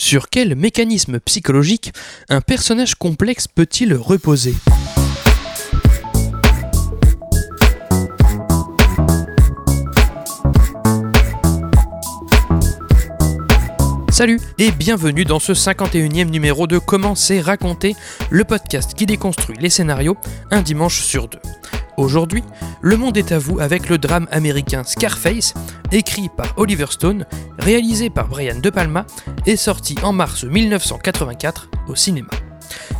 Sur quel mécanisme psychologique un personnage complexe peut-il reposer? Salut et bienvenue dans ce 51e numéro de Comment c'est raconter, le podcast qui déconstruit les scénarios un dimanche sur deux. Aujourd'hui, le monde est à vous avec le drame américain Scarface, écrit par Oliver Stone, réalisé par Brian De Palma et sorti en mars 1984 au cinéma.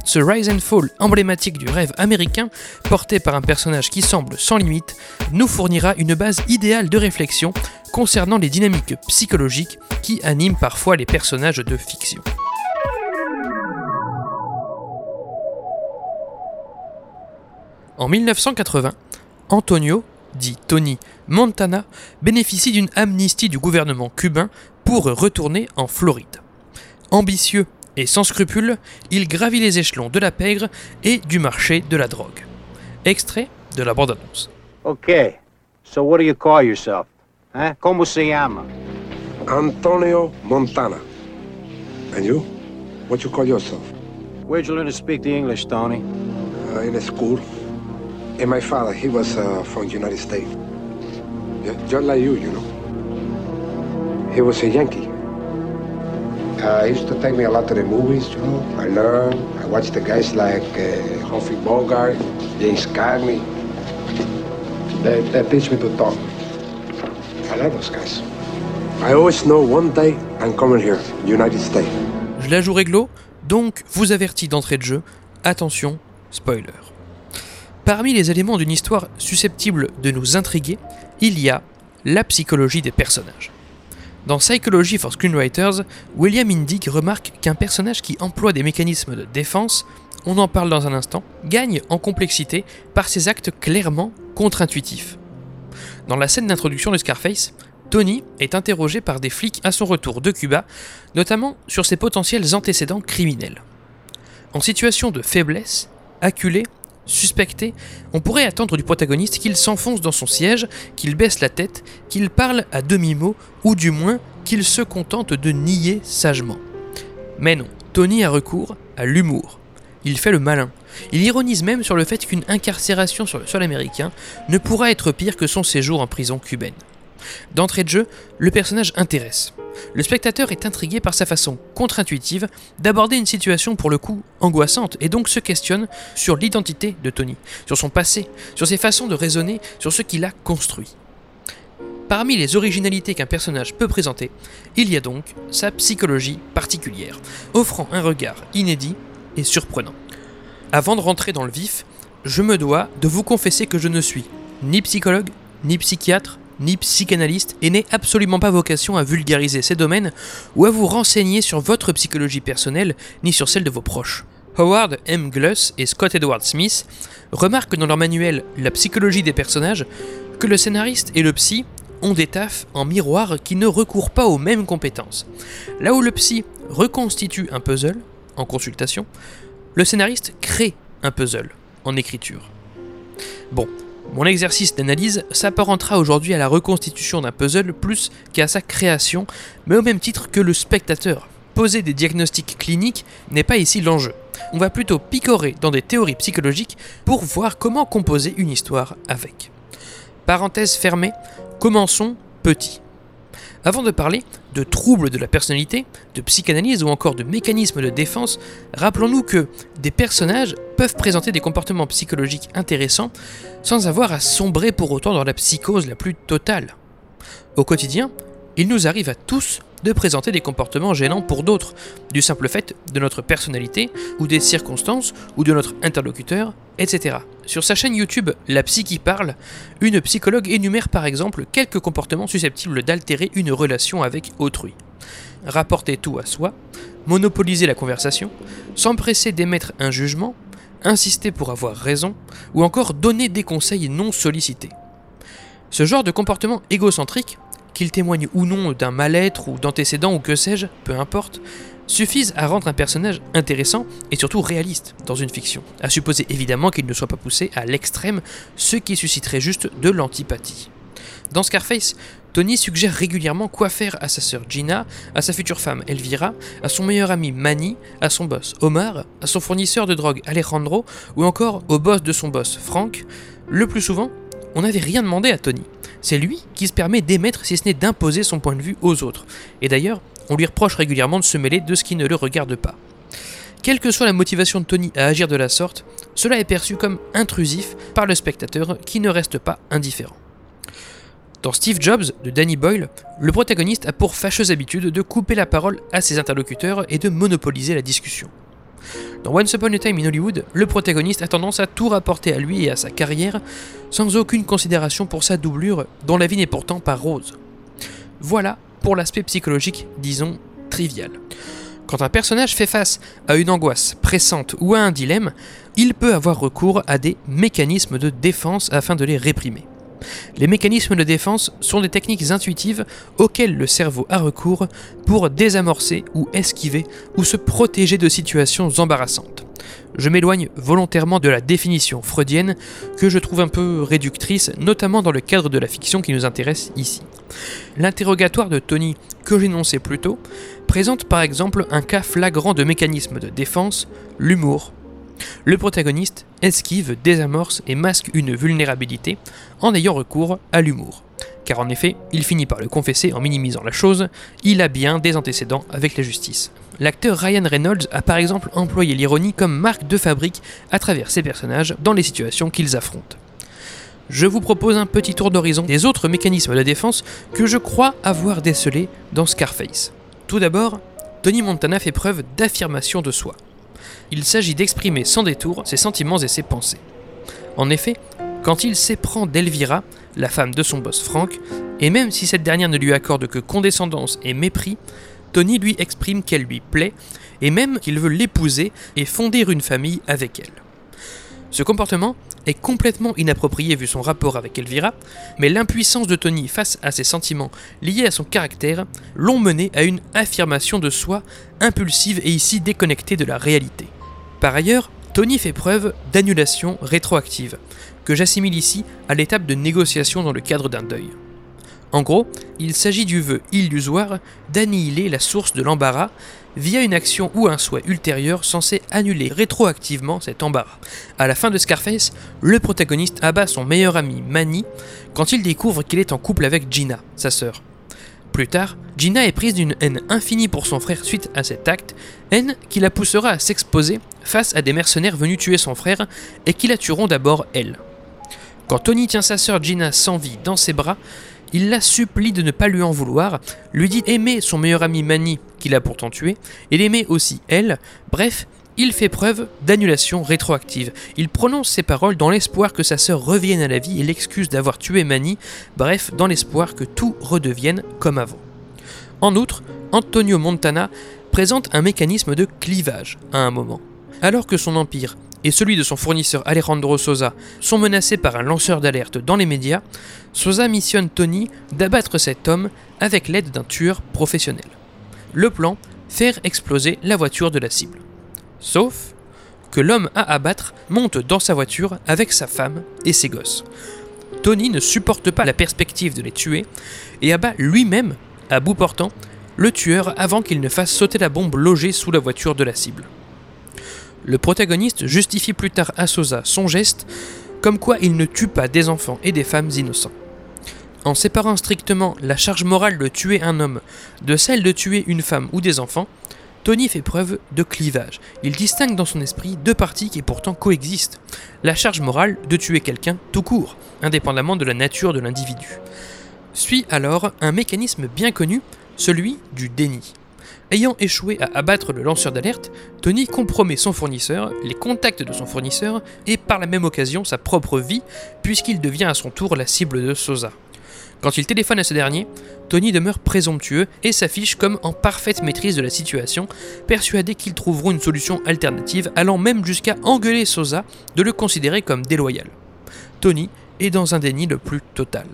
Ce rise and fall emblématique du rêve américain, porté par un personnage qui semble sans limite, nous fournira une base idéale de réflexion concernant les dynamiques psychologiques qui animent parfois les personnages de fiction. En 1980, Antonio, dit Tony Montana, bénéficie d'une amnistie du gouvernement cubain pour retourner en Floride. Ambitieux et sans scrupules, il gravit les échelons de la pègre et du marché de la drogue. Extrait de la bande-annonce. Ok, so what do you call yourself? Como se llama? Antonio Montana. And you? What you call yourself? Where'd you learn to speak the English, Tony? Uh, in a school. And my father, he was uh, from United States. Just like you, you know. He was a Yankee. Uh, he used to take me a lot to the movies, you know. I learned. I watched the guys like uh, Humphrey Bogart, James Cagney. They, they teach me to talk. I like those guys. I always know one day I'm coming here, United States. Je la joue réglo, donc vous avertis d'entrée de jeu, attention, spoiler. Parmi les éléments d'une histoire susceptible de nous intriguer, il y a la psychologie des personnages. Dans Psychology for Screenwriters, William Indig remarque qu'un personnage qui emploie des mécanismes de défense, on en parle dans un instant, gagne en complexité par ses actes clairement contre-intuitifs. Dans la scène d'introduction de Scarface, Tony est interrogé par des flics à son retour de Cuba, notamment sur ses potentiels antécédents criminels. En situation de faiblesse, acculé, suspecté, on pourrait attendre du protagoniste qu'il s'enfonce dans son siège, qu'il baisse la tête, qu'il parle à demi-mot, ou du moins qu'il se contente de nier sagement. Mais non, Tony a recours à l'humour. Il fait le malin. Il ironise même sur le fait qu'une incarcération sur le sol américain ne pourra être pire que son séjour en prison cubaine. D'entrée de jeu, le personnage intéresse. Le spectateur est intrigué par sa façon contre-intuitive d'aborder une situation pour le coup angoissante et donc se questionne sur l'identité de Tony, sur son passé, sur ses façons de raisonner, sur ce qu'il a construit. Parmi les originalités qu'un personnage peut présenter, il y a donc sa psychologie particulière, offrant un regard inédit et surprenant. Avant de rentrer dans le vif, je me dois de vous confesser que je ne suis ni psychologue, ni psychiatre, ni psychanalyste et n'ai absolument pas vocation à vulgariser ces domaines ou à vous renseigner sur votre psychologie personnelle ni sur celle de vos proches. Howard M. Gluss et Scott Edward Smith remarquent dans leur manuel La psychologie des personnages que le scénariste et le psy ont des tafs en miroir qui ne recourent pas aux mêmes compétences. Là où le psy reconstitue un puzzle en consultation, le scénariste crée un puzzle en écriture. Bon, mon exercice d'analyse s'apparentera aujourd'hui à la reconstitution d'un puzzle plus qu'à sa création, mais au même titre que le spectateur. Poser des diagnostics cliniques n'est pas ici l'enjeu. On va plutôt picorer dans des théories psychologiques pour voir comment composer une histoire avec. Parenthèse fermée, commençons petit. Avant de parler de troubles de la personnalité, de psychanalyse ou encore de mécanismes de défense, rappelons-nous que des personnages peuvent présenter des comportements psychologiques intéressants sans avoir à sombrer pour autant dans la psychose la plus totale. Au quotidien, il nous arrive à tous de présenter des comportements gênants pour d'autres, du simple fait de notre personnalité, ou des circonstances, ou de notre interlocuteur, etc. Sur sa chaîne YouTube La Psy qui parle, une psychologue énumère par exemple quelques comportements susceptibles d'altérer une relation avec autrui. Rapporter tout à soi, monopoliser la conversation, s'empresser d'émettre un jugement, insister pour avoir raison, ou encore donner des conseils non sollicités. Ce genre de comportement égocentrique qu'il témoigne ou non d'un mal-être ou d'antécédents ou que sais-je, peu importe, suffisent à rendre un personnage intéressant et surtout réaliste dans une fiction, à supposer évidemment qu'il ne soit pas poussé à l'extrême, ce qui susciterait juste de l'antipathie. Dans Scarface, Tony suggère régulièrement quoi faire à sa sœur Gina, à sa future femme Elvira, à son meilleur ami Manny, à son boss Omar, à son fournisseur de drogue Alejandro, ou encore au boss de son boss Frank. Le plus souvent, on n'avait rien demandé à Tony. C'est lui qui se permet d'émettre, si ce n'est d'imposer son point de vue aux autres. Et d'ailleurs, on lui reproche régulièrement de se mêler de ce qui ne le regarde pas. Quelle que soit la motivation de Tony à agir de la sorte, cela est perçu comme intrusif par le spectateur qui ne reste pas indifférent. Dans Steve Jobs de Danny Boyle, le protagoniste a pour fâcheuse habitude de couper la parole à ses interlocuteurs et de monopoliser la discussion. Dans Once Upon a Time in Hollywood, le protagoniste a tendance à tout rapporter à lui et à sa carrière, sans aucune considération pour sa doublure, dont la vie n'est pourtant pas rose. Voilà pour l'aspect psychologique, disons, trivial. Quand un personnage fait face à une angoisse pressante ou à un dilemme, il peut avoir recours à des mécanismes de défense afin de les réprimer. Les mécanismes de défense sont des techniques intuitives auxquelles le cerveau a recours pour désamorcer ou esquiver ou se protéger de situations embarrassantes. Je m'éloigne volontairement de la définition freudienne que je trouve un peu réductrice, notamment dans le cadre de la fiction qui nous intéresse ici. L'interrogatoire de Tony, que j'énonçais plus tôt, présente par exemple un cas flagrant de mécanisme de défense, l'humour, le protagoniste esquive, désamorce et masque une vulnérabilité en ayant recours à l'humour. Car en effet, il finit par le confesser en minimisant la chose, il a bien des antécédents avec la justice. L'acteur Ryan Reynolds a par exemple employé l'ironie comme marque de fabrique à travers ses personnages dans les situations qu'ils affrontent. Je vous propose un petit tour d'horizon des autres mécanismes de défense que je crois avoir décelés dans Scarface. Tout d'abord, Tony Montana fait preuve d'affirmation de soi il s'agit d'exprimer sans détour ses sentiments et ses pensées. En effet, quand il s'éprend d'Elvira, la femme de son boss Frank, et même si cette dernière ne lui accorde que condescendance et mépris, Tony lui exprime qu'elle lui plaît, et même qu'il veut l'épouser et fonder une famille avec elle. Ce comportement est complètement inapproprié vu son rapport avec Elvira, mais l'impuissance de Tony face à ses sentiments liés à son caractère l'ont mené à une affirmation de soi impulsive et ici déconnectée de la réalité. Par ailleurs, Tony fait preuve d'annulation rétroactive, que j'assimile ici à l'étape de négociation dans le cadre d'un deuil. En gros, il s'agit du vœu illusoire d'annihiler la source de l'embarras via une action ou un souhait ultérieur censé annuler rétroactivement cet embarras. À la fin de Scarface, le protagoniste abat son meilleur ami Manny quand il découvre qu'il est en couple avec Gina, sa sœur. Plus tard, Gina est prise d'une haine infinie pour son frère suite à cet acte, haine qui la poussera à s'exposer face à des mercenaires venus tuer son frère et qui la tueront d'abord elle. Quand Tony tient sa sœur Gina sans vie dans ses bras, il la supplie de ne pas lui en vouloir, lui dit aimer son meilleur ami Manny, qu'il a pourtant tué, et l'aimer aussi elle, bref, il fait preuve d'annulation rétroactive. Il prononce ces paroles dans l'espoir que sa sœur revienne à la vie et l'excuse d'avoir tué Manny, bref, dans l'espoir que tout redevienne comme avant. En outre, Antonio Montana présente un mécanisme de clivage à un moment. Alors que son empire et celui de son fournisseur Alejandro Sosa sont menacés par un lanceur d'alerte dans les médias, Sosa missionne Tony d'abattre cet homme avec l'aide d'un tueur professionnel. Le plan faire exploser la voiture de la cible. Sauf que l'homme à abattre monte dans sa voiture avec sa femme et ses gosses. Tony ne supporte pas la perspective de les tuer et abat lui-même, à bout portant, le tueur avant qu'il ne fasse sauter la bombe logée sous la voiture de la cible. Le protagoniste justifie plus tard à Sosa son geste comme quoi il ne tue pas des enfants et des femmes innocents. En séparant strictement la charge morale de tuer un homme de celle de tuer une femme ou des enfants, Tony fait preuve de clivage. Il distingue dans son esprit deux parties qui pourtant coexistent. La charge morale de tuer quelqu'un tout court, indépendamment de la nature de l'individu. Suit alors un mécanisme bien connu, celui du déni. Ayant échoué à abattre le lanceur d'alerte, Tony compromet son fournisseur, les contacts de son fournisseur et par la même occasion sa propre vie, puisqu'il devient à son tour la cible de Sosa. Quand il téléphone à ce dernier, Tony demeure présomptueux et s'affiche comme en parfaite maîtrise de la situation, persuadé qu'ils trouveront une solution alternative, allant même jusqu'à engueuler Sosa de le considérer comme déloyal. Tony est dans un déni le plus total.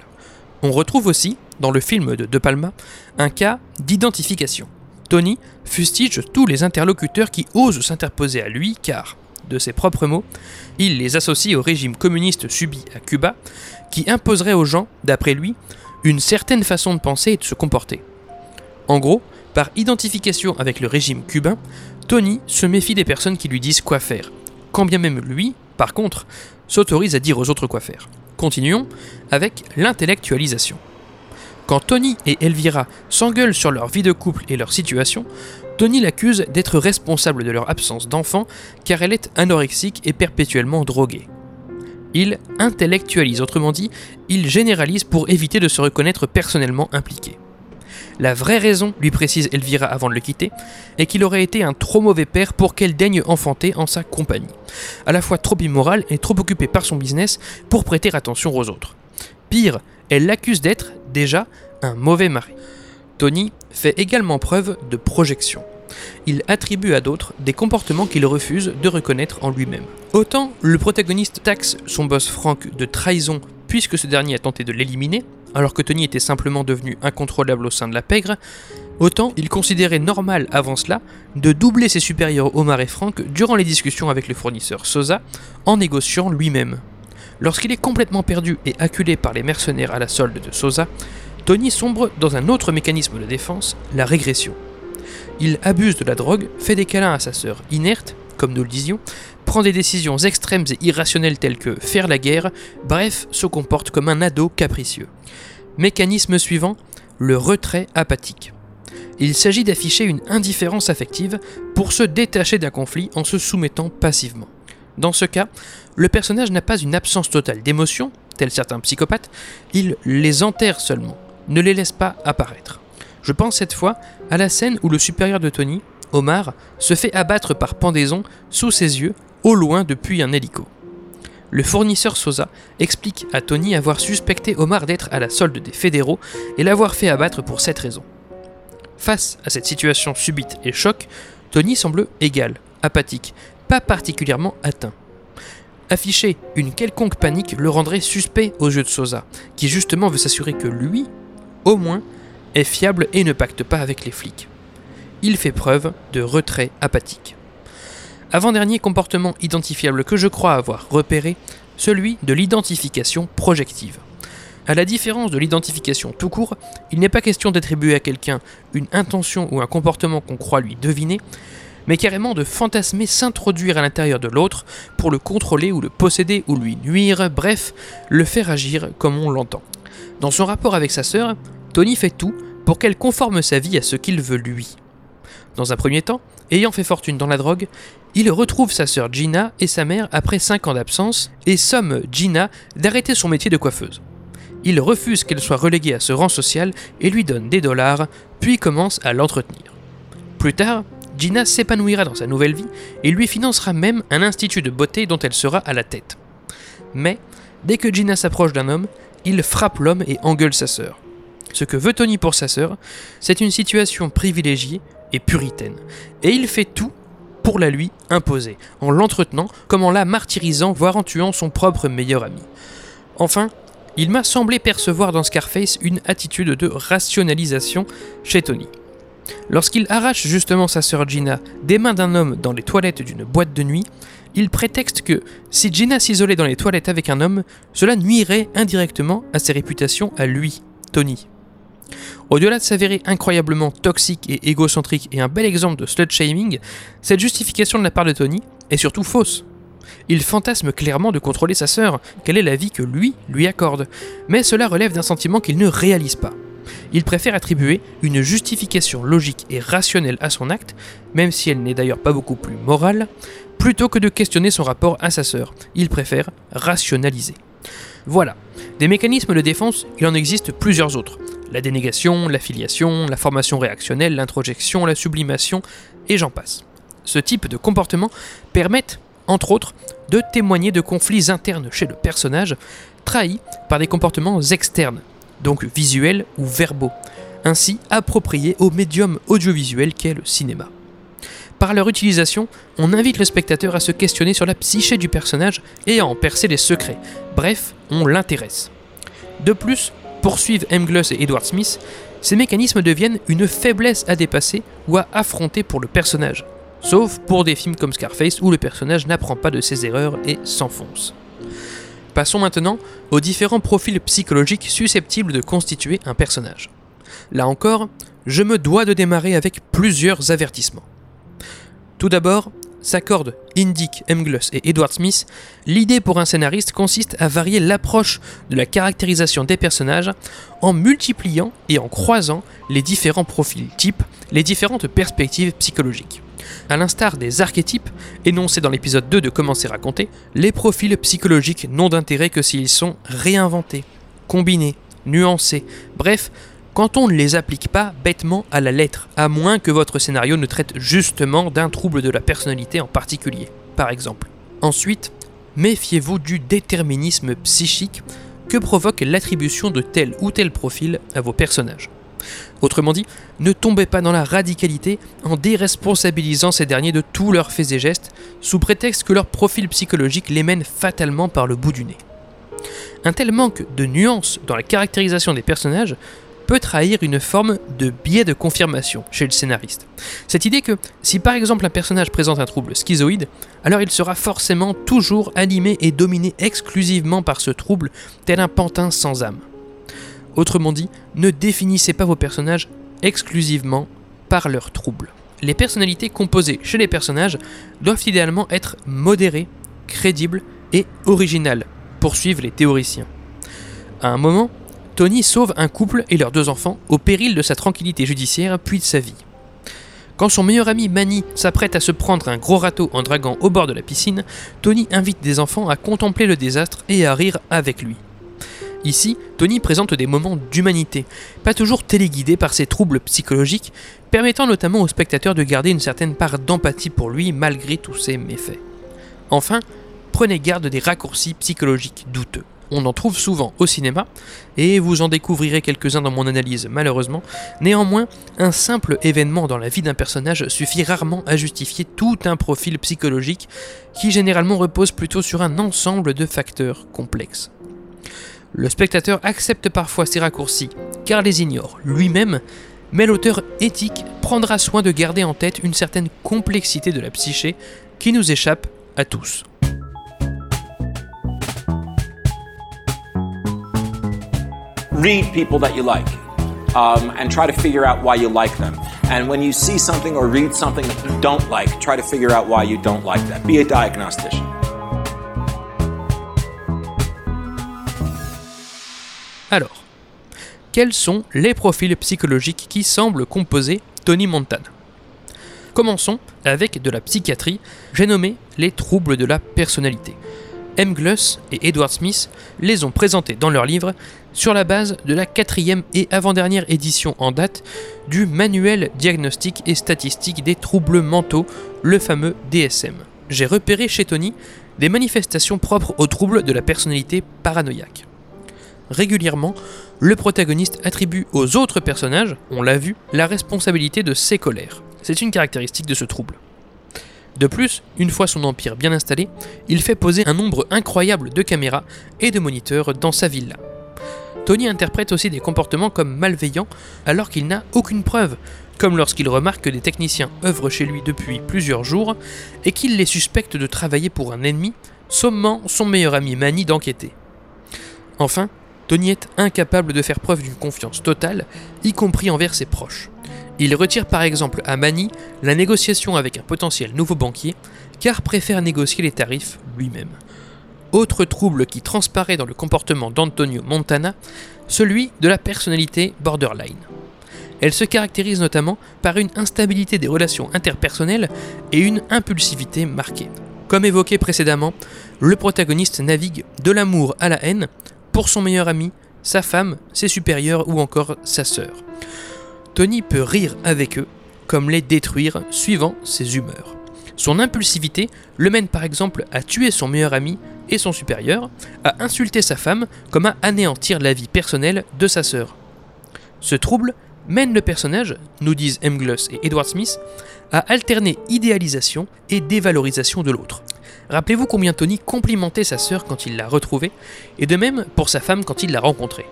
On retrouve aussi, dans le film de De Palma, un cas d'identification. Tony fustige tous les interlocuteurs qui osent s'interposer à lui car, de ses propres mots, il les associe au régime communiste subi à Cuba, qui imposerait aux gens, d'après lui, une certaine façon de penser et de se comporter. En gros, par identification avec le régime cubain, Tony se méfie des personnes qui lui disent quoi faire, quand bien même lui, par contre, s'autorise à dire aux autres quoi faire. Continuons avec l'intellectualisation. Quand Tony et Elvira s'engueulent sur leur vie de couple et leur situation, Tony l'accuse d'être responsable de leur absence d'enfant car elle est anorexique et perpétuellement droguée. Il intellectualise, autrement dit, il généralise pour éviter de se reconnaître personnellement impliqué. La vraie raison, lui précise Elvira avant de le quitter, est qu'il aurait été un trop mauvais père pour qu'elle daigne enfanter en sa compagnie. À la fois trop immoral et trop occupé par son business pour prêter attention aux autres. Pire, elle l'accuse d'être, déjà, un mauvais mari. Tony fait également preuve de projection. Il attribue à d'autres des comportements qu'il refuse de reconnaître en lui-même. Autant le protagoniste taxe son boss Frank de trahison puisque ce dernier a tenté de l'éliminer, alors que Tony était simplement devenu incontrôlable au sein de la pègre, autant il considérait normal avant cela de doubler ses supérieurs Omar et Frank durant les discussions avec le fournisseur Sosa en négociant lui-même. Lorsqu'il est complètement perdu et acculé par les mercenaires à la solde de Sosa, Tony sombre dans un autre mécanisme de défense, la régression. Il abuse de la drogue, fait des câlins à sa sœur inerte, comme nous le disions, prend des décisions extrêmes et irrationnelles telles que faire la guerre, bref, se comporte comme un ado capricieux. Mécanisme suivant, le retrait apathique. Il s'agit d'afficher une indifférence affective pour se détacher d'un conflit en se soumettant passivement. Dans ce cas, le personnage n'a pas une absence totale d'émotions, tel certains psychopathes, il les enterre seulement, ne les laisse pas apparaître. Je pense cette fois à la scène où le supérieur de Tony, Omar, se fait abattre par pendaison sous ses yeux, au loin depuis un hélico. Le fournisseur Sosa explique à Tony avoir suspecté Omar d'être à la solde des fédéraux et l'avoir fait abattre pour cette raison. Face à cette situation subite et choc, Tony semble égal, apathique, pas particulièrement atteint. Afficher une quelconque panique le rendrait suspect aux yeux de Sosa, qui justement veut s'assurer que lui, au moins, est fiable et ne pacte pas avec les flics. Il fait preuve de retrait apathique. Avant-dernier comportement identifiable que je crois avoir repéré, celui de l'identification projective. À la différence de l'identification tout court, il n'est pas question d'attribuer à quelqu'un une intention ou un comportement qu'on croit lui deviner, mais carrément de fantasmer s'introduire à l'intérieur de l'autre pour le contrôler ou le posséder ou lui nuire, bref, le faire agir comme on l'entend. Dans son rapport avec sa sœur, Tony fait tout pour qu'elle conforme sa vie à ce qu'il veut lui. Dans un premier temps, ayant fait fortune dans la drogue, il retrouve sa sœur Gina et sa mère après 5 ans d'absence et somme Gina d'arrêter son métier de coiffeuse. Il refuse qu'elle soit reléguée à ce rang social et lui donne des dollars, puis commence à l'entretenir. Plus tard, Gina s'épanouira dans sa nouvelle vie et lui financera même un institut de beauté dont elle sera à la tête. Mais, dès que Gina s'approche d'un homme, il frappe l'homme et engueule sa sœur. Ce que veut Tony pour sa sœur, c'est une situation privilégiée et puritaine. Et il fait tout pour la lui imposer, en l'entretenant comme en la martyrisant, voire en tuant son propre meilleur ami. Enfin, il m'a semblé percevoir dans Scarface une attitude de rationalisation chez Tony. Lorsqu'il arrache justement sa sœur Gina des mains d'un homme dans les toilettes d'une boîte de nuit, il prétexte que si Gina s'isolait dans les toilettes avec un homme, cela nuirait indirectement à ses réputations à lui, Tony. Au-delà de s'avérer incroyablement toxique et égocentrique et un bel exemple de slut-shaming, cette justification de la part de Tony est surtout fausse. Il fantasme clairement de contrôler sa sœur, quelle est la vie que lui lui accorde, mais cela relève d'un sentiment qu'il ne réalise pas. Il préfère attribuer une justification logique et rationnelle à son acte, même si elle n'est d'ailleurs pas beaucoup plus morale, plutôt que de questionner son rapport à sa sœur. Il préfère rationaliser. Voilà, des mécanismes de défense, il en existe plusieurs autres. La dénégation, l'affiliation, la formation réactionnelle, l'introjection, la sublimation, et j'en passe. Ce type de comportement permettent, entre autres, de témoigner de conflits internes chez le personnage, trahis par des comportements externes, donc visuels ou verbaux, ainsi appropriés au médium audiovisuel qu'est le cinéma. Par leur utilisation, on invite le spectateur à se questionner sur la psyché du personnage et à en percer les secrets. Bref, on l'intéresse. De plus, poursuivent M. Gloss et Edward Smith, ces mécanismes deviennent une faiblesse à dépasser ou à affronter pour le personnage. Sauf pour des films comme Scarface où le personnage n'apprend pas de ses erreurs et s'enfonce. Passons maintenant aux différents profils psychologiques susceptibles de constituer un personnage. Là encore, je me dois de démarrer avec plusieurs avertissements. Tout d'abord, s'accordent Indick, Mgloss et Edward Smith, l'idée pour un scénariste consiste à varier l'approche de la caractérisation des personnages en multipliant et en croisant les différents profils types, les différentes perspectives psychologiques. A l'instar des archétypes énoncés dans l'épisode 2 de Comment c'est raconté, les profils psychologiques n'ont d'intérêt que s'ils sont réinventés, combinés, nuancés, bref, quand on ne les applique pas bêtement à la lettre, à moins que votre scénario ne traite justement d'un trouble de la personnalité en particulier, par exemple. Ensuite, méfiez-vous du déterminisme psychique que provoque l'attribution de tel ou tel profil à vos personnages. Autrement dit, ne tombez pas dans la radicalité en déresponsabilisant ces derniers de tous leurs faits et gestes, sous prétexte que leur profil psychologique les mène fatalement par le bout du nez. Un tel manque de nuance dans la caractérisation des personnages peut trahir une forme de biais de confirmation chez le scénariste. Cette idée que si par exemple un personnage présente un trouble schizoïde, alors il sera forcément toujours animé et dominé exclusivement par ce trouble, tel un pantin sans âme. Autrement dit, ne définissez pas vos personnages exclusivement par leur trouble. Les personnalités composées chez les personnages doivent idéalement être modérées, crédibles et originales, poursuivent les théoriciens. À un moment, Tony sauve un couple et leurs deux enfants au péril de sa tranquillité judiciaire puis de sa vie. Quand son meilleur ami Manny s'apprête à se prendre un gros râteau en draguant au bord de la piscine, Tony invite des enfants à contempler le désastre et à rire avec lui. Ici, Tony présente des moments d'humanité, pas toujours téléguidés par ses troubles psychologiques, permettant notamment au spectateur de garder une certaine part d'empathie pour lui malgré tous ses méfaits. Enfin, prenez garde des raccourcis psychologiques douteux. On en trouve souvent au cinéma, et vous en découvrirez quelques-uns dans mon analyse malheureusement. Néanmoins, un simple événement dans la vie d'un personnage suffit rarement à justifier tout un profil psychologique qui généralement repose plutôt sur un ensemble de facteurs complexes. Le spectateur accepte parfois ces raccourcis, car les ignore lui-même, mais l'auteur éthique prendra soin de garder en tête une certaine complexité de la psyché qui nous échappe à tous. read people that you like um, and try to figure out why you like them. And when you see something or read something that you don't like, try to figure out why you don't like that. Be a diagnostician. Alors, quels sont les profils psychologiques qui semblent composer Tony Montana? Commençons avec de la psychiatrie, j'ai nommé les troubles de la personnalité. M. Gluss et Edward Smith les ont présentés dans leur livre sur la base de la quatrième et avant-dernière édition en date du Manuel diagnostique et statistique des troubles mentaux, le fameux DSM. J'ai repéré chez Tony des manifestations propres aux troubles de la personnalité paranoïaque. Régulièrement, le protagoniste attribue aux autres personnages, on l'a vu, la responsabilité de ses colères. C'est une caractéristique de ce trouble. De plus, une fois son empire bien installé, il fait poser un nombre incroyable de caméras et de moniteurs dans sa villa. Tony interprète aussi des comportements comme malveillants alors qu'il n'a aucune preuve, comme lorsqu'il remarque que des techniciens œuvrent chez lui depuis plusieurs jours et qu'il les suspecte de travailler pour un ennemi, sommant son meilleur ami Manny d'enquêter. Enfin, Tony est incapable de faire preuve d'une confiance totale, y compris envers ses proches. Il retire par exemple à Manny la négociation avec un potentiel nouveau banquier, car préfère négocier les tarifs lui-même. Autre trouble qui transparaît dans le comportement d'Antonio Montana, celui de la personnalité borderline. Elle se caractérise notamment par une instabilité des relations interpersonnelles et une impulsivité marquée. Comme évoqué précédemment, le protagoniste navigue de l'amour à la haine pour son meilleur ami, sa femme, ses supérieurs ou encore sa sœur. Tony peut rire avec eux, comme les détruire suivant ses humeurs. Son impulsivité le mène par exemple à tuer son meilleur ami et son supérieur, à insulter sa femme, comme à anéantir la vie personnelle de sa sœur. Ce trouble mène le personnage, nous disent M. Gloss et Edward Smith, à alterner idéalisation et dévalorisation de l'autre. Rappelez-vous combien Tony complimentait sa sœur quand il l'a retrouvée, et de même pour sa femme quand il l'a rencontrée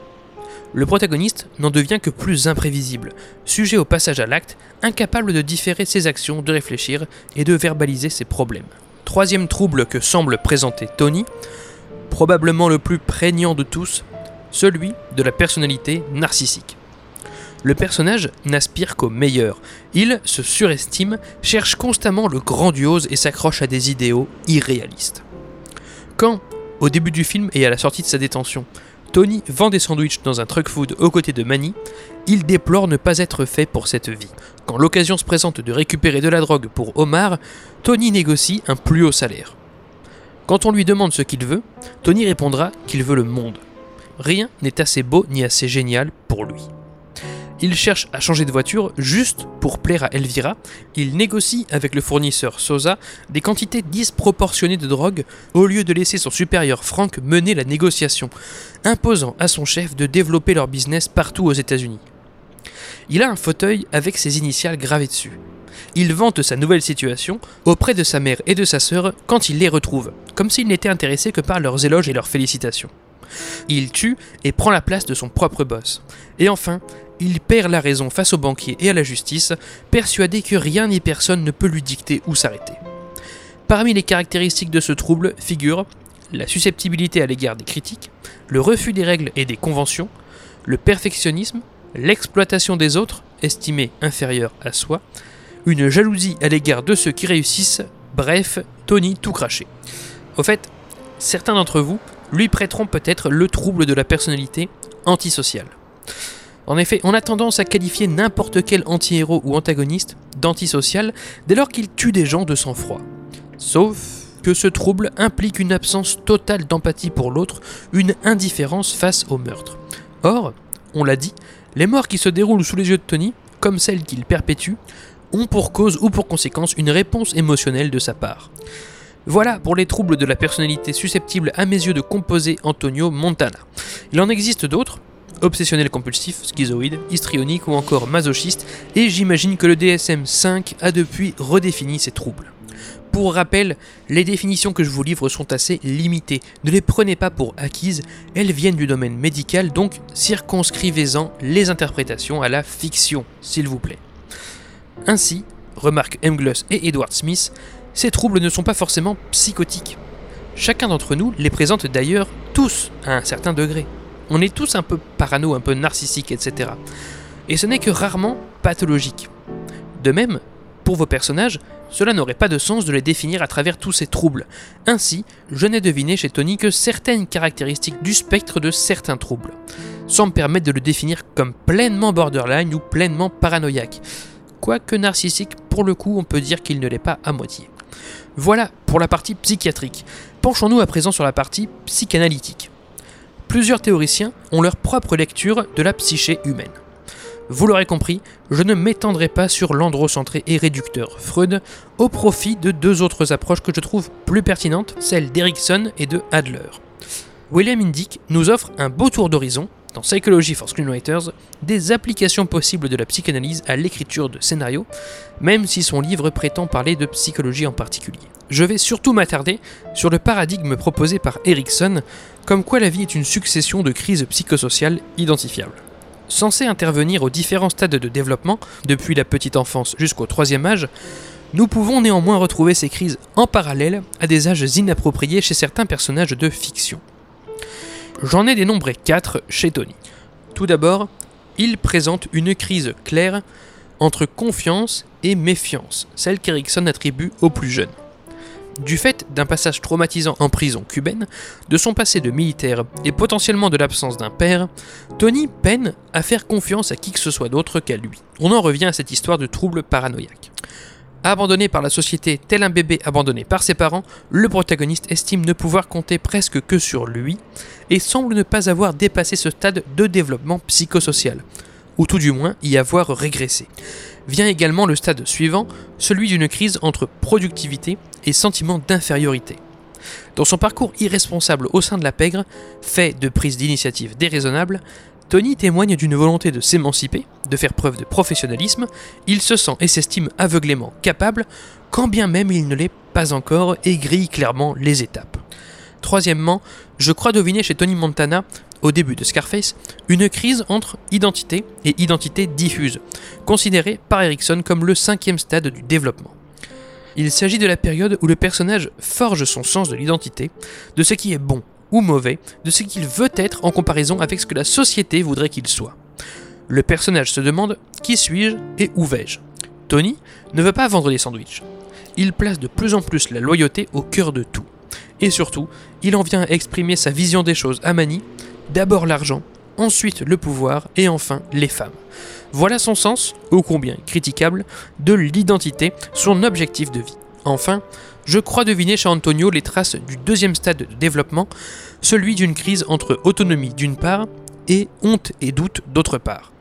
le protagoniste n'en devient que plus imprévisible, sujet au passage à l'acte, incapable de différer ses actions, de réfléchir et de verbaliser ses problèmes. Troisième trouble que semble présenter Tony, probablement le plus prégnant de tous, celui de la personnalité narcissique. Le personnage n'aspire qu'au meilleur. Il se surestime, cherche constamment le grandiose et s'accroche à des idéaux irréalistes. Quand, au début du film et à la sortie de sa détention, Tony vend des sandwichs dans un truck food aux côtés de Manny, il déplore ne pas être fait pour cette vie. Quand l'occasion se présente de récupérer de la drogue pour Omar, Tony négocie un plus haut salaire. Quand on lui demande ce qu'il veut, Tony répondra qu'il veut le monde. Rien n'est assez beau ni assez génial pour lui. Il cherche à changer de voiture juste pour plaire à Elvira. Il négocie avec le fournisseur Sosa des quantités disproportionnées de drogue au lieu de laisser son supérieur Frank mener la négociation, imposant à son chef de développer leur business partout aux États-Unis. Il a un fauteuil avec ses initiales gravées dessus. Il vante sa nouvelle situation auprès de sa mère et de sa sœur quand il les retrouve, comme s'il n'était intéressé que par leurs éloges et leurs félicitations. Il tue et prend la place de son propre boss. Et enfin, il perd la raison face aux banquiers et à la justice, persuadé que rien ni personne ne peut lui dicter où s'arrêter. Parmi les caractéristiques de ce trouble figurent la susceptibilité à l'égard des critiques, le refus des règles et des conventions, le perfectionnisme, l'exploitation des autres, estimés inférieurs à soi, une jalousie à l'égard de ceux qui réussissent, bref, Tony tout craché. Au fait, certains d'entre vous lui prêteront peut-être le trouble de la personnalité antisociale. En effet, on a tendance à qualifier n'importe quel anti-héros ou antagoniste d'antisocial dès lors qu'il tue des gens de sang-froid. Sauf que ce trouble implique une absence totale d'empathie pour l'autre, une indifférence face au meurtre. Or, on l'a dit, les morts qui se déroulent sous les yeux de Tony, comme celles qu'il perpétue, ont pour cause ou pour conséquence une réponse émotionnelle de sa part. Voilà pour les troubles de la personnalité susceptibles à mes yeux de composer Antonio Montana. Il en existe d'autres, obsessionnel compulsif, schizoïde, histrionique ou encore masochiste, et j'imagine que le DSM-5 a depuis redéfini ces troubles. Pour rappel, les définitions que je vous livre sont assez limitées. Ne les prenez pas pour acquises, elles viennent du domaine médical, donc circonscrivez-en les interprétations à la fiction, s'il vous plaît. Ainsi, remarquent Engluss et Edward Smith, ces troubles ne sont pas forcément psychotiques. Chacun d'entre nous les présente d'ailleurs tous à un certain degré. On est tous un peu parano, un peu narcissique, etc. Et ce n'est que rarement pathologique. De même, pour vos personnages, cela n'aurait pas de sens de les définir à travers tous ces troubles. Ainsi, je n'ai deviné chez Tony que certaines caractéristiques du spectre de certains troubles, sans me permettre de le définir comme pleinement borderline ou pleinement paranoïaque. Quoique narcissique, pour le coup, on peut dire qu'il ne l'est pas à moitié. Voilà pour la partie psychiatrique. Penchons-nous à présent sur la partie psychanalytique. Plusieurs théoriciens ont leur propre lecture de la psyché humaine. Vous l'aurez compris, je ne m'étendrai pas sur l'androcentré et réducteur Freud au profit de deux autres approches que je trouve plus pertinentes, celles d'Erickson et de Adler. William Indick nous offre un beau tour d'horizon, dans Psychology for Screenwriters, des applications possibles de la psychanalyse à l'écriture de scénarios, même si son livre prétend parler de psychologie en particulier. Je vais surtout m'attarder sur le paradigme proposé par Erickson, comme quoi la vie est une succession de crises psychosociales identifiables. Censé intervenir aux différents stades de développement, depuis la petite enfance jusqu'au troisième âge, nous pouvons néanmoins retrouver ces crises en parallèle à des âges inappropriés chez certains personnages de fiction. J'en ai dénombré 4 chez Tony. Tout d'abord, il présente une crise claire entre confiance et méfiance, celle qu'Erickson attribue aux plus jeunes. Du fait d'un passage traumatisant en prison cubaine, de son passé de militaire et potentiellement de l'absence d'un père, Tony peine à faire confiance à qui que ce soit d'autre qu'à lui. On en revient à cette histoire de trouble paranoïaque. Abandonné par la société tel un bébé abandonné par ses parents, le protagoniste estime ne pouvoir compter presque que sur lui et semble ne pas avoir dépassé ce stade de développement psychosocial, ou tout du moins y avoir régressé. Vient également le stade suivant, celui d'une crise entre productivité et sentiment d'infériorité. Dans son parcours irresponsable au sein de la pègre, fait de prise d'initiative déraisonnable, Tony témoigne d'une volonté de s'émanciper, de faire preuve de professionnalisme, il se sent et s'estime aveuglément capable, quand bien même il ne l'est pas encore et grille clairement les étapes. Troisièmement, je crois deviner chez Tony Montana, au début de Scarface, une crise entre identité et identité diffuse, considérée par Erickson comme le cinquième stade du développement. Il s'agit de la période où le personnage forge son sens de l'identité, de ce qui est bon ou mauvais de ce qu'il veut être en comparaison avec ce que la société voudrait qu'il soit. Le personnage se demande qui suis-je et où vais-je? Tony ne veut pas vendre des sandwichs. Il place de plus en plus la loyauté au cœur de tout. Et surtout, il en vient à exprimer sa vision des choses à Mani, d'abord l'argent, ensuite le pouvoir et enfin les femmes. Voilà son sens, ô combien critiquable, de l'identité, son objectif de vie. Enfin, je crois deviner chez Antonio les traces du deuxième stade de développement, celui d'une crise entre autonomie d'une part et honte et doute d'autre part.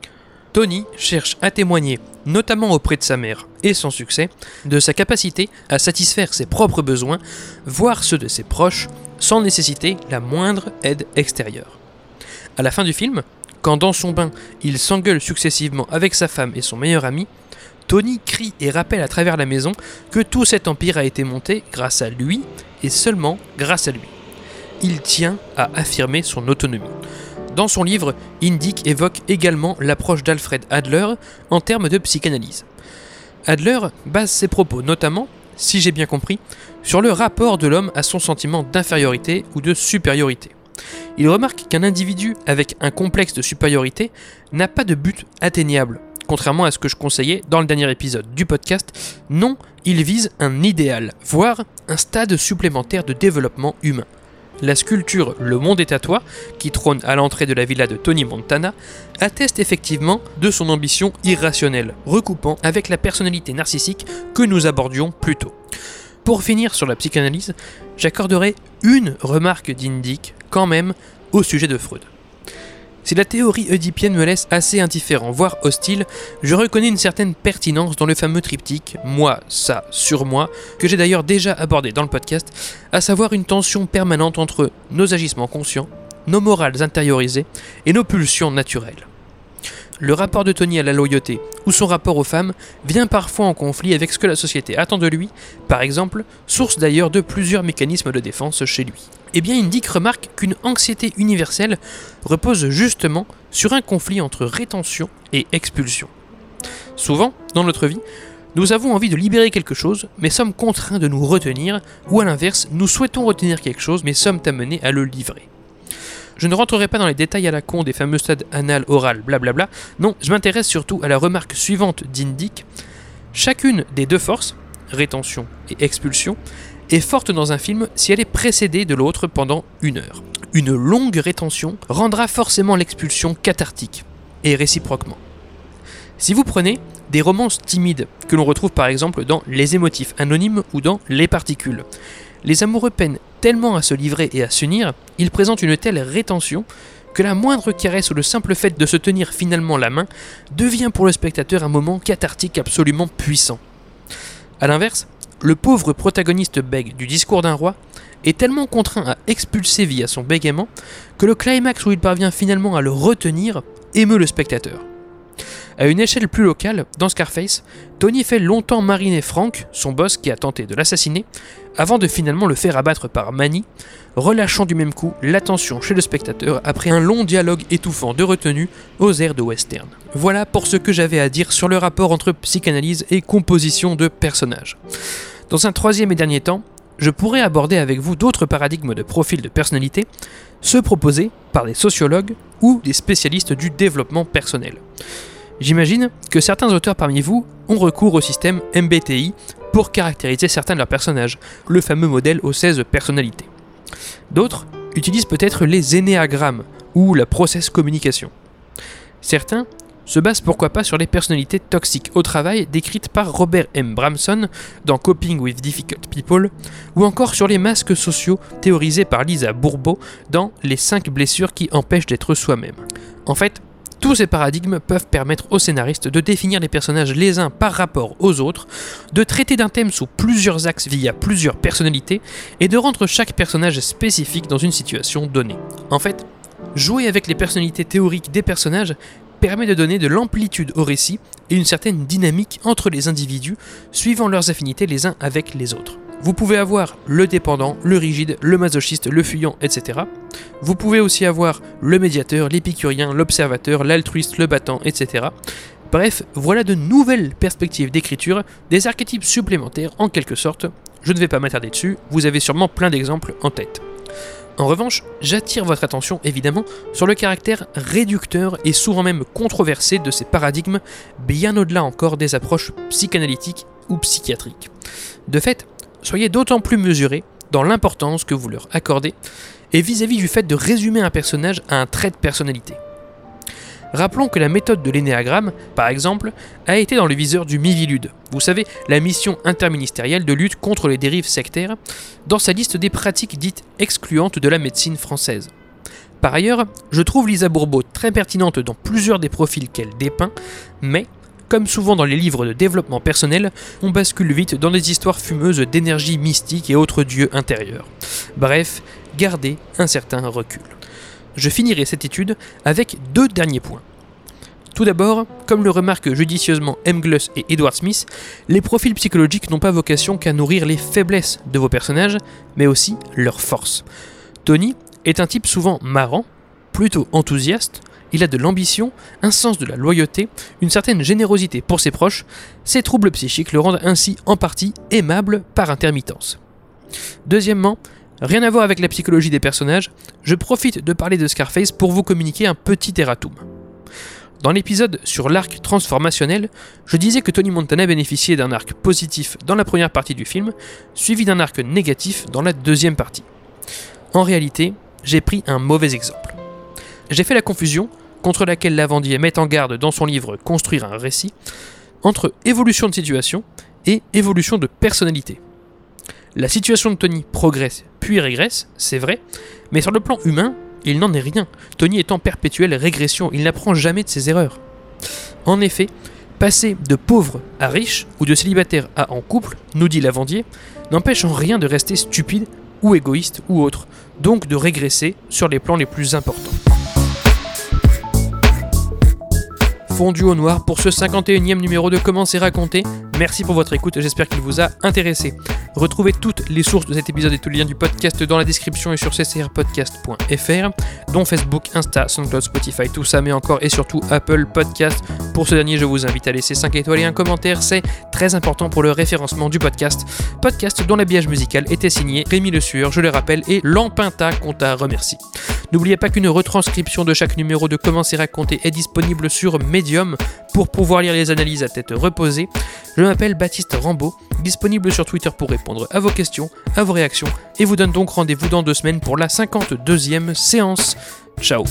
Tony cherche à témoigner, notamment auprès de sa mère, et sans succès, de sa capacité à satisfaire ses propres besoins, voire ceux de ses proches, sans nécessiter la moindre aide extérieure. À la fin du film, quand dans son bain, il s'engueule successivement avec sa femme et son meilleur ami, Tony crie et rappelle à travers la maison que tout cet empire a été monté grâce à lui et seulement grâce à lui. Il tient à affirmer son autonomie. Dans son livre, Indick évoque également l'approche d'Alfred Adler en termes de psychanalyse. Adler base ses propos notamment, si j'ai bien compris, sur le rapport de l'homme à son sentiment d'infériorité ou de supériorité. Il remarque qu'un individu avec un complexe de supériorité n'a pas de but atteignable. Contrairement à ce que je conseillais dans le dernier épisode du podcast, non, il vise un idéal, voire un stade supplémentaire de développement humain. La sculpture Le Monde est à toi, qui trône à l'entrée de la villa de Tony Montana, atteste effectivement de son ambition irrationnelle, recoupant avec la personnalité narcissique que nous abordions plus tôt. Pour finir sur la psychanalyse, j'accorderai une remarque d'Indic quand même au sujet de Freud. Si la théorie oedipienne me laisse assez indifférent, voire hostile, je reconnais une certaine pertinence dans le fameux triptyque moi, ça, sur moi, que j'ai d'ailleurs déjà abordé dans le podcast, à savoir une tension permanente entre nos agissements conscients, nos morales intériorisées et nos pulsions naturelles. Le rapport de Tony à la loyauté ou son rapport aux femmes vient parfois en conflit avec ce que la société attend de lui, par exemple, source d'ailleurs de plusieurs mécanismes de défense chez lui. Eh bien, Indique remarque qu'une anxiété universelle repose justement sur un conflit entre rétention et expulsion. Souvent, dans notre vie, nous avons envie de libérer quelque chose, mais sommes contraints de nous retenir, ou à l'inverse, nous souhaitons retenir quelque chose, mais sommes amenés à le livrer. Je ne rentrerai pas dans les détails à la con des fameux stades anal, oral, blablabla. Non, je m'intéresse surtout à la remarque suivante d'Indic. Chacune des deux forces, rétention et expulsion, est forte dans un film si elle est précédée de l'autre pendant une heure. Une longue rétention rendra forcément l'expulsion cathartique, et réciproquement. Si vous prenez des romances timides que l'on retrouve par exemple dans Les émotifs anonymes ou dans Les particules, les amoureux peinent tellement à se livrer et à s'unir, ils présentent une telle rétention que la moindre caresse ou le simple fait de se tenir finalement la main devient pour le spectateur un moment cathartique absolument puissant. A l'inverse, le pauvre protagoniste bègue du discours d'un roi est tellement contraint à expulser via son bégaiement que le climax où il parvient finalement à le retenir émeut le spectateur. À une échelle plus locale, dans Scarface, Tony fait longtemps mariner Frank, son boss qui a tenté de l'assassiner, avant de finalement le faire abattre par Manny, relâchant du même coup l'attention chez le spectateur après un long dialogue étouffant de retenue aux airs de western. Voilà pour ce que j'avais à dire sur le rapport entre psychanalyse et composition de personnages. Dans un troisième et dernier temps, je pourrais aborder avec vous d'autres paradigmes de profil de personnalité, ceux proposés par des sociologues ou des spécialistes du développement personnel. J'imagine que certains auteurs parmi vous ont recours au système MBTI pour caractériser certains de leurs personnages, le fameux modèle aux 16 personnalités. D'autres utilisent peut-être les énéagrammes ou la process communication. Certains se basent pourquoi pas sur les personnalités toxiques au travail décrites par Robert M. Bramson dans Coping with Difficult People, ou encore sur les masques sociaux théorisés par Lisa Bourbeau dans Les 5 blessures qui empêchent d'être soi-même. En fait, tous ces paradigmes peuvent permettre aux scénaristes de définir les personnages les uns par rapport aux autres, de traiter d'un thème sous plusieurs axes via plusieurs personnalités, et de rendre chaque personnage spécifique dans une situation donnée. En fait, jouer avec les personnalités théoriques des personnages permet de donner de l'amplitude au récit et une certaine dynamique entre les individus, suivant leurs affinités les uns avec les autres. Vous pouvez avoir le dépendant, le rigide, le masochiste, le fuyant, etc. Vous pouvez aussi avoir le médiateur, l'épicurien, l'observateur, l'altruiste, le battant, etc. Bref, voilà de nouvelles perspectives d'écriture, des archétypes supplémentaires en quelque sorte. Je ne vais pas m'attarder dessus, vous avez sûrement plein d'exemples en tête. En revanche, j'attire votre attention évidemment sur le caractère réducteur et souvent même controversé de ces paradigmes, bien au-delà encore des approches psychanalytiques ou psychiatriques. De fait, soyez d'autant plus mesurés dans l'importance que vous leur accordez et vis-à-vis du fait de résumer un personnage à un trait de personnalité. Rappelons que la méthode de l'énéagramme, par exemple, a été dans le viseur du Mivilude, vous savez, la mission interministérielle de lutte contre les dérives sectaires, dans sa liste des pratiques dites excluantes de la médecine française. Par ailleurs, je trouve Lisa Bourbeau très pertinente dans plusieurs des profils qu'elle dépeint, mais, comme souvent dans les livres de développement personnel, on bascule vite dans des histoires fumeuses d'énergie mystique et autres dieux intérieurs. Bref, gardez un certain recul. Je finirai cette étude avec deux derniers points. Tout d'abord, comme le remarquent judicieusement M. Gluss et Edward Smith, les profils psychologiques n'ont pas vocation qu'à nourrir les faiblesses de vos personnages, mais aussi leurs forces. Tony est un type souvent marrant, plutôt enthousiaste, il a de l'ambition, un sens de la loyauté, une certaine générosité pour ses proches, ses troubles psychiques le rendent ainsi en partie aimable par intermittence. Deuxièmement, rien à voir avec la psychologie des personnages, je profite de parler de Scarface pour vous communiquer un petit erratum. Dans l'épisode sur l'arc transformationnel, je disais que Tony Montana bénéficiait d'un arc positif dans la première partie du film, suivi d'un arc négatif dans la deuxième partie. En réalité, j'ai pris un mauvais exemple. J'ai fait la confusion contre laquelle Lavandier met en garde dans son livre Construire un récit, entre évolution de situation et évolution de personnalité. La situation de Tony progresse puis régresse, c'est vrai, mais sur le plan humain, il n'en est rien. Tony est en perpétuelle régression, il n'apprend jamais de ses erreurs. En effet, passer de pauvre à riche ou de célibataire à en couple, nous dit Lavandier, n'empêche en rien de rester stupide ou égoïste ou autre, donc de régresser sur les plans les plus importants. fondu au noir pour ce 51e numéro de Comment c'est raconté. Merci pour votre écoute, j'espère qu'il vous a intéressé. Retrouvez toutes les sources de cet épisode et tous les liens du podcast dans la description et sur ccrpodcast.fr, dont Facebook, Insta, SoundCloud, Spotify, tout ça, mais encore et surtout Apple Podcast. Pour ce dernier, je vous invite à laisser 5 étoiles et un commentaire, c'est très important pour le référencement du podcast. Podcast dont l'habillage musical était signé Rémi Le Sueur, je le rappelle, et Lampinta qu'on t'a remercie. N'oubliez pas qu'une retranscription de chaque numéro de Comment c'est raconté est disponible sur Medium pour pouvoir lire les analyses à tête reposée. Je m'appelle Baptiste Rambaud, disponible sur Twitter pour répondre à vos questions, à vos réactions, et vous donne donc rendez-vous dans deux semaines pour la 52e séance. Ciao